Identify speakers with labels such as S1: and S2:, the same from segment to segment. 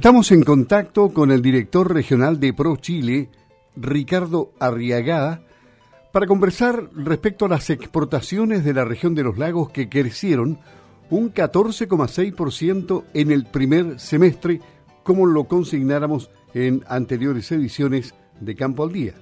S1: Estamos en contacto con el director regional de Pro Chile, Ricardo Arriagada, para conversar respecto a las exportaciones de la región de los lagos que crecieron un 14,6% en el primer semestre, como lo consignáramos en anteriores ediciones de Campo al Día.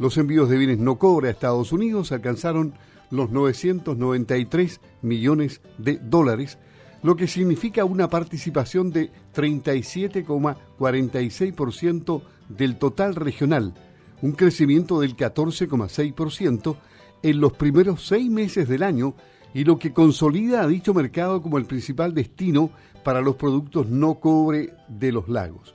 S1: Los envíos de bienes no cobre a Estados Unidos alcanzaron los 993 millones de dólares, lo que significa una participación de 37,46% del total regional, un crecimiento del 14,6% en los primeros seis meses del año y lo que consolida a dicho mercado como el principal destino para los productos no cobre de los lagos.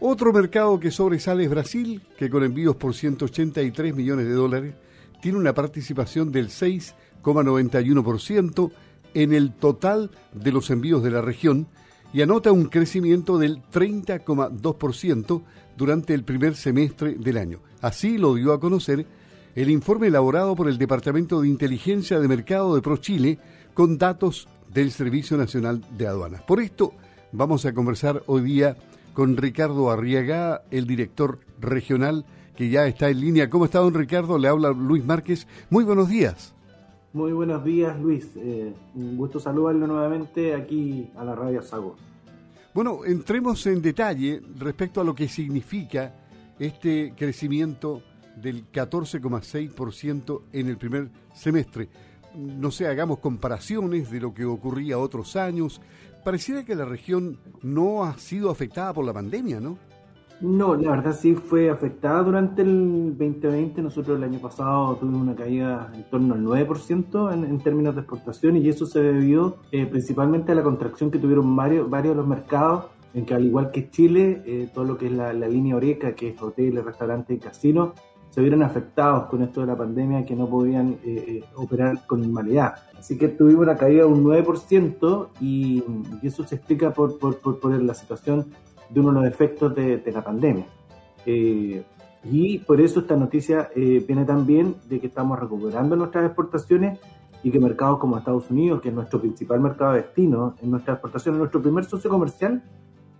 S1: Otro mercado que sobresale es Brasil, que con envíos por 183 millones de dólares tiene una participación del 6,91% en el total de los envíos de la región y anota un crecimiento del 30,2% durante el primer semestre del año. Así lo dio a conocer el informe elaborado por el Departamento de Inteligencia de Mercado de ProChile con datos del Servicio Nacional de Aduanas. Por esto vamos a conversar hoy día con Ricardo Arriaga, el director regional que ya está en línea. ¿Cómo está, don Ricardo? Le habla Luis Márquez. Muy buenos días.
S2: Muy buenos días, Luis. Eh, un gusto saludarlo nuevamente aquí a la Radio Sago.
S1: Bueno, entremos en detalle respecto a lo que significa este crecimiento del 14,6% en el primer semestre. No sé, hagamos comparaciones de lo que ocurría otros años, pareciera que la región no ha sido afectada por la pandemia, ¿no?
S2: No, la verdad sí fue afectada durante el 2020. Nosotros el año pasado tuvimos una caída en torno al 9% en, en términos de exportación y eso se debió eh, principalmente a la contracción que tuvieron varios, varios de los mercados, en que al igual que Chile, eh, todo lo que es la, línea Oreca, que es hoteles, restaurantes y casinos, se vieron afectados con esto de la pandemia que no podían eh, operar con normalidad. Así que tuvimos una caída de un 9% y, y eso se explica por, por, por, la situación de uno de los efectos de, la pandemia. Eh, y por eso esta noticia eh, viene también de que estamos recuperando nuestras exportaciones y que mercados como Estados Unidos, que es nuestro principal mercado de destino en nuestras exportaciones, nuestro primer socio comercial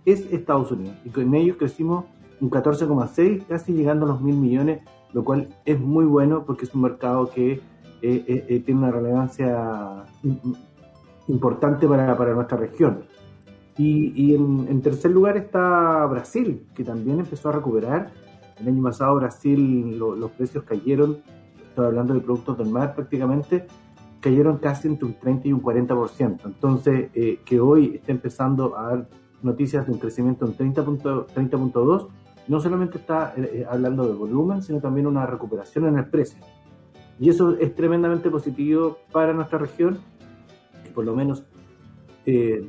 S2: es Estados Unidos. Y con ellos crecimos un 14,6, casi llegando a los mil millones, lo cual es muy bueno porque es un mercado que eh tiene una relevancia importante para, para nuestra región. Y, en, tercer lugar está Brasil, que también empezó a recuperar. El año pasado Brasil los precios cayeron, estoy hablando de productos del mar prácticamente, cayeron casi entre un 30 y un 40%. Entonces, eh, que hoy esté empezando a dar noticias de un crecimiento en 30.2, 30 no solamente está eh, eh, hablando de volumen, sino también una recuperación en el precio. Y eso es tremendamente positivo para nuestra región, por lo menos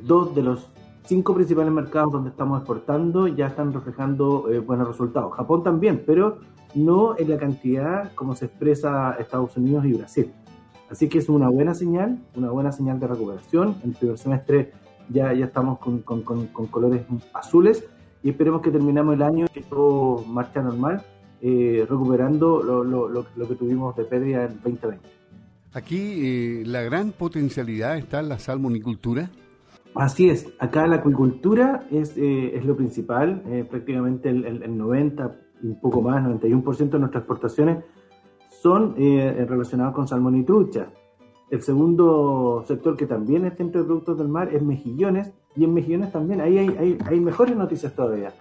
S2: dos de los cinco principales mercados donde estamos exportando ya están reflejando eh, buenos resultados. Japón también, pero no en la cantidad como se expresa Estados Unidos y Brasil. Así que es una buena señal, una buena señal de recuperación. En el primer semestre ya, ya estamos con, con, con, con colores azules y esperemos que terminamos el año que todo marcha normal, eh, recuperando lo, lo, lo, lo, que tuvimos de pérdida en 2020.
S1: Aquí eh, la gran potencialidad está en la salmonicultura.
S2: Así es, acá la acuicultura es, eh, es lo principal, eh, prácticamente el, el, el, 90, un poco más, 91% de nuestras exportaciones son eh, relacionadas con salmón y trucha. El segundo sector que también es centro de productos del mar es mejillones, y en mejillones también ahí hay, hay, hay mejores noticias todavía.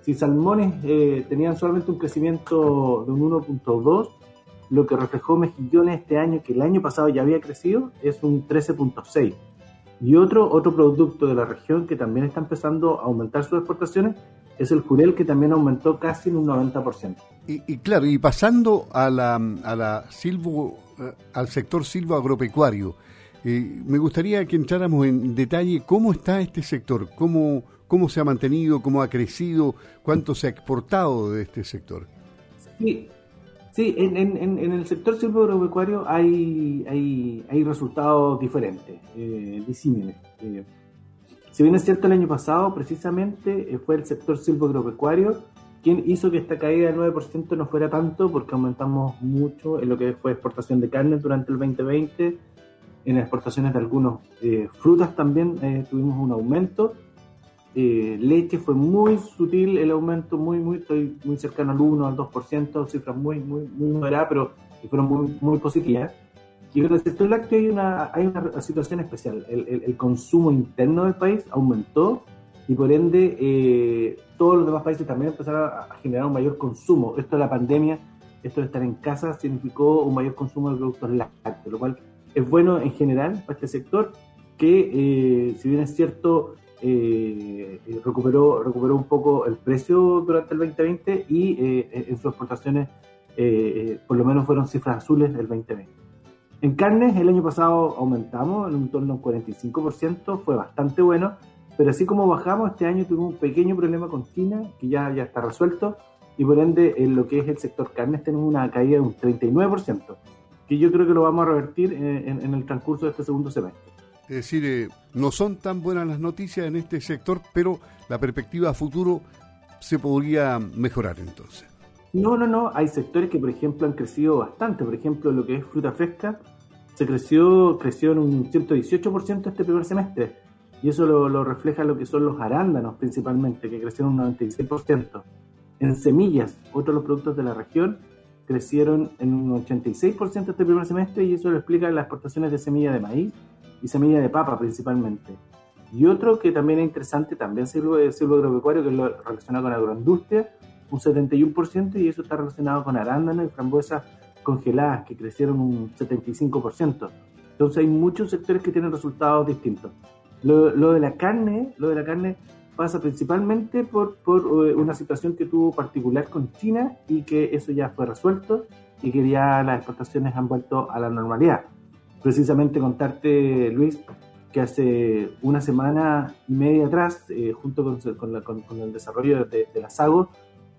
S2: Si salmones eh, tenían solamente un crecimiento de un 1.2, lo que reflejó mejillones este año, que el año pasado ya había crecido, es un 13.6 y otro, otro producto de la región que también está empezando a aumentar sus exportaciones es el jurel, que también aumentó casi en un 90%.
S1: Y, y claro, y pasando a la, a la silvo, eh, al sector silvo agropecuario, eh, me gustaría que entráramos en detalle cómo está este sector, cómo, cómo se ha mantenido, cómo ha crecido, cuánto se ha exportado de este sector.
S2: Sí, Sí, en, en, el sector silvoagropecuario hay, hay, hay resultados diferentes, eh, disímiles. Eh, si bien es cierto, el año pasado precisamente eh, fue el sector silvoagropecuario quien hizo que esta caída del 9% no fuera tanto porque aumentamos mucho en lo que fue exportación de carne durante el 2020, en exportaciones de algunos eh, frutas también tuvimos un aumento Eh, leche fue muy sutil el aumento, muy, muy, estoy muy cercano al 1, al 2%, cifras muy, muy, muy moderadas, pero fueron muy, muy positivas. Y en el sector lácteo hay una, hay una situación especial. El, el, consumo interno del país aumentó y por ende eh, todos los demás países también empezaron a, generar un mayor consumo. Esto de la pandemia, esto de estar en casa, significó un mayor consumo de productos lácteos, lo cual es bueno en general para este sector que, eh, si bien es cierto, eh, recuperó, recuperó un poco el precio durante el 2020 y eh, en sus exportaciones por lo menos fueron cifras azules del 2020. En carnes el año pasado aumentamos en un torno a un 45%, fue bastante bueno, pero así como bajamos este año tuvimos un pequeño problema con China que ya, ya está resuelto y por ende en lo que es el sector carnes tenemos una caída de un 39%, que yo creo que lo vamos a revertir en, en el transcurso de este segundo semestre.
S1: Es decir, eh, no son tan buenas las noticias en este sector, pero la perspectiva a futuro se podría mejorar entonces.
S2: No, no, no. Hay sectores que, por ejemplo, han crecido bastante. Por ejemplo, lo que es fruta fresca, se creció, creció en un 118% este primer semestre. Y eso lo, refleja lo que son los arándanos principalmente, que crecieron un 96%. En semillas, otros los productos de la región, crecieron en un 86% este primer semestre y eso lo explica las exportaciones de semilla de maíz y semilla de papa principalmente. Y otro que también es interesante, también sirve silbo agropecuario, que es lo relacionado con agroindustria, un 71%, y eso está relacionado con arándanos y frambuesas congeladas, que crecieron un 75%. Entonces hay muchos sectores que tienen resultados distintos. Lo, lo de la carne, lo de la carne pasa principalmente por, por eh, una situación que tuvo particular con China y que eso ya fue resuelto y que ya las exportaciones han vuelto a la normalidad precisamente contarte, Luis, que hace una semana y media atrás, eh, junto con, el desarrollo de, la SAGO,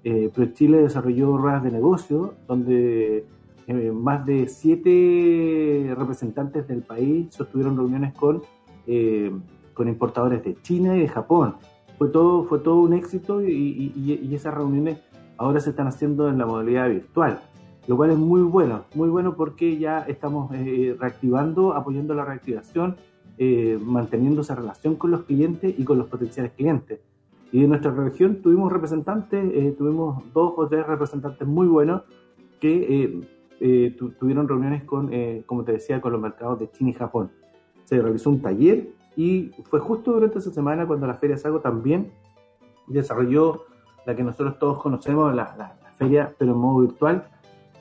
S2: eh, ProChile desarrolló ruedas de negocio donde eh, más de siete representantes del país sostuvieron reuniones con, eh, con importadores de China y de Japón. Fue todo, fue todo un éxito y, y esas reuniones ahora se están haciendo en la modalidad virtual lo cual es muy bueno, muy bueno porque ya estamos eh, reactivando, apoyando la reactivación, eh, manteniendo esa relación con los clientes y con los potenciales clientes. Y en nuestra región tuvimos representantes, eh, tuvimos dos o tres representantes muy buenos que tuvieron reuniones con, como te decía, con los mercados de China y Japón. Se realizó un taller y fue justo durante esa semana cuando la Feria Sago también desarrolló la que nosotros todos conocemos, la, la feria, pero en modo virtual,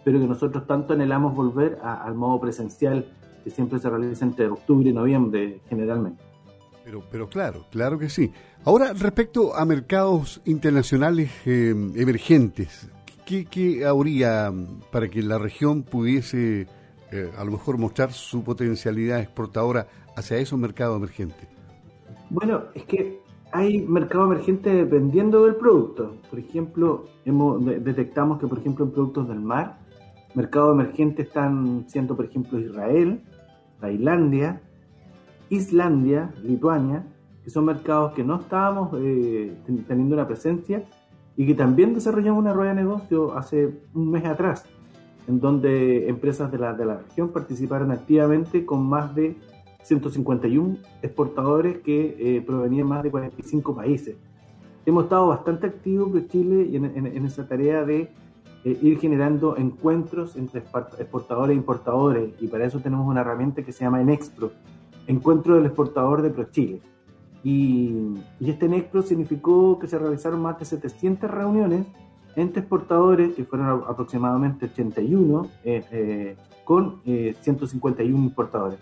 S2: pero que nosotros tanto anhelamos volver al modo presencial que siempre se realiza entre octubre y noviembre generalmente.
S1: Pero, pero claro, claro que sí. Ahora, respecto a mercados internacionales eh, emergentes, ¿qué, ¿qué, habría para que la región pudiese eh, a lo mejor mostrar su potencialidad exportadora hacia esos mercados emergentes?
S2: Bueno, es que hay mercado emergente dependiendo del producto. Por ejemplo, hemos, detectamos que, por ejemplo, en productos del mar, Mercados emergentes están siendo, por ejemplo, Israel, Tailandia, Islandia, Lituania, que son mercados que no estábamos eh, teniendo una presencia y que también desarrollamos una rueda de negocio hace un mes atrás, en donde empresas de la, de la región participaron activamente con más de 151 exportadores que eh, provenían más de 45 países. Hemos estado bastante activos en Chile y en esa tarea de eh, ir generando encuentros entre exportadores e importadores y para eso tenemos una herramienta que se llama Enexpro, Encuentro del Exportador de ProChile. Y, y este Enexpro significó que se realizaron más de 700 reuniones entre exportadores, que fueron aproximadamente 81, eh, eh, con 151 importadores.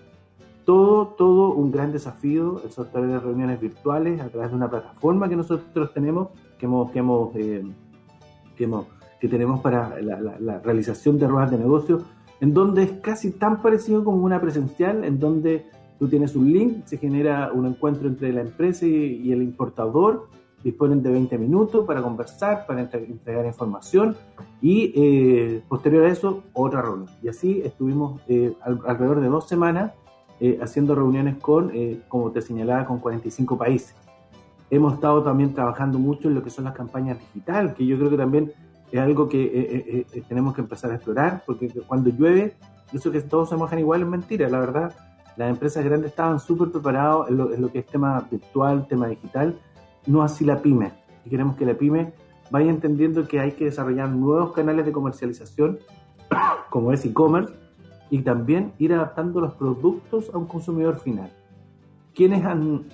S2: Todo, todo un gran desafío, el sorteo de reuniones virtuales a través de una plataforma que nosotros tenemos, que hemos, que hemos, que hemos que tenemos para la, realización de ruedas de negocio, en donde es casi tan parecido como una presencial, en donde tú tienes un link, se genera un encuentro entre la empresa y, el importador, disponen de 20 minutos para conversar, para entregar información y eh, posterior a eso otra reunión. Y así estuvimos eh, alrededor de dos semanas eh, haciendo reuniones con, como te señalaba, con 45 países. Hemos estado también trabajando mucho en lo que son las campañas digitales, que yo creo que también es algo que eh, eh, eh, tenemos que empezar a explorar, porque cuando llueve, eso que todos se mojan igual es mentira, la verdad. Las empresas grandes estaban súper preparados en lo, que es tema virtual, tema digital, no así la pyme. Y queremos que la pyme vaya entendiendo que hay que desarrollar nuevos canales de comercialización, como es e-commerce, y también ir adaptando los productos a un consumidor final. Quienes han,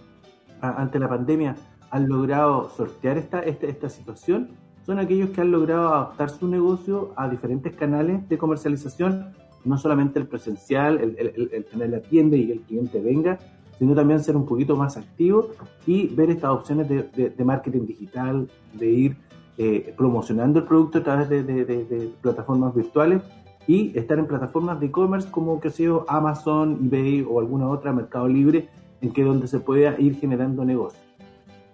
S2: ante la pandemia han logrado sortear esta, esta, esta situación son aquellos que han logrado adaptar su negocio a diferentes canales de comercialización, no solamente el presencial, el, tener la tienda y el cliente venga, sino también ser un poquito más activo y ver estas opciones de, marketing digital, de ir eh, promocionando el producto a través de, plataformas virtuales y estar en plataformas de e-commerce como que sea Amazon, eBay o alguna otra, Mercado Libre, en que donde se pueda ir generando negocio.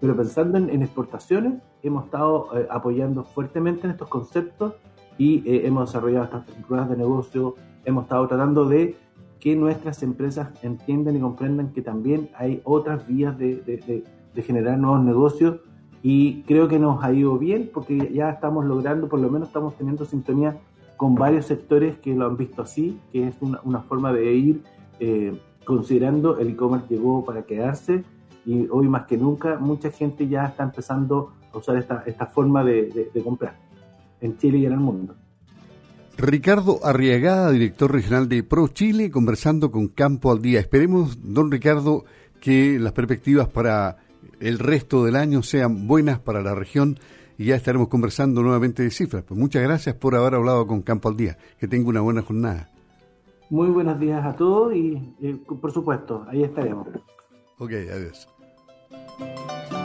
S2: Pero pensando en, exportaciones, hemos estado eh, apoyando fuertemente en estos conceptos y eh, hemos desarrollado estas pruebas de negocio, hemos estado tratando de que nuestras empresas entiendan y comprendan que también hay otras vías de, generar nuevos negocios. Y creo que nos ha ido bien porque ya estamos logrando, por lo menos estamos teniendo sintonía con varios sectores que lo han visto así, que es una, forma de ir eh, considerando el e-commerce llegó para quedarse y hoy más que nunca mucha gente ya está empezando a usar esta, esta forma de, comprar en Chile y en el mundo.
S1: Ricardo Arriagada, director regional de Pro Chile, conversando con Campo al Día. Esperemos, don Ricardo, que las perspectivas para el resto del año sean buenas para la región y ya estaremos conversando nuevamente de cifras. Pues muchas gracias por haber hablado con Campo al Día. Que tenga una buena jornada.
S2: Muy buenos días a todos y, por supuesto, ahí estaremos.
S1: Ok, adiós. Música